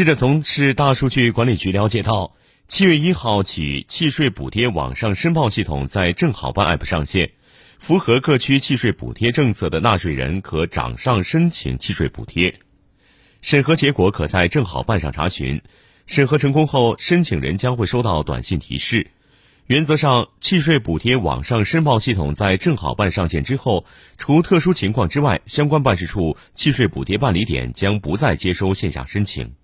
记者从市大数据管理局了解到七月一号起契税补贴网上申报系统在正好办 app 上线符合各区契税补贴政策的纳税人可掌上申请契税补贴。审核结果可在正好办上查询审核成功后申请人将会收到短信提示。原则上契税补贴网上申报系统在正好办上线之后除特殊情况之外相关办事处契税补贴办理点将不再接收线下申请。